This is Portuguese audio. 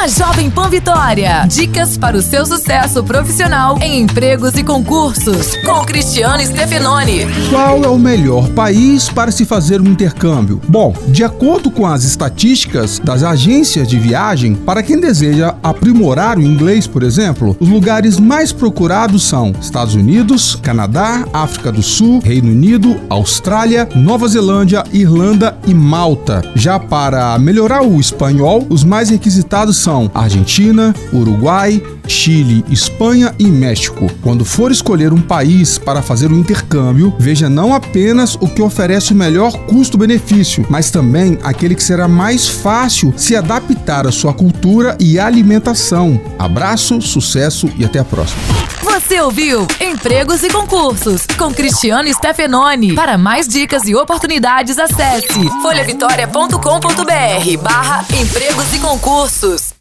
na Jovem Pan Vitória. Dicas para o seu sucesso profissional em empregos e concursos. Com Cristiano Stefanoni. Qual é o melhor país para se fazer um intercâmbio? Bom, de acordo com as estatísticas das agências de viagem, para quem deseja aprimorar o inglês, por exemplo, os lugares mais procurados são Estados Unidos, Canadá, África do Sul, Reino Unido, Austrália, Nova Zelândia, Irlanda e Malta. Já para melhorar o espanhol, os mais requisitados são Argentina, Uruguai, Chile, Espanha e México. Quando for escolher um país para fazer o um intercâmbio, veja não apenas o que oferece o melhor custo-benefício, mas também aquele que será mais fácil se adaptar à sua cultura e alimentação. Abraço, sucesso e até a próxima. Você ouviu Empregos e Concursos com Cristiano Stefanoni. Para mais dicas e oportunidades, acesse folhavitória.com.br barra empregos e concursos.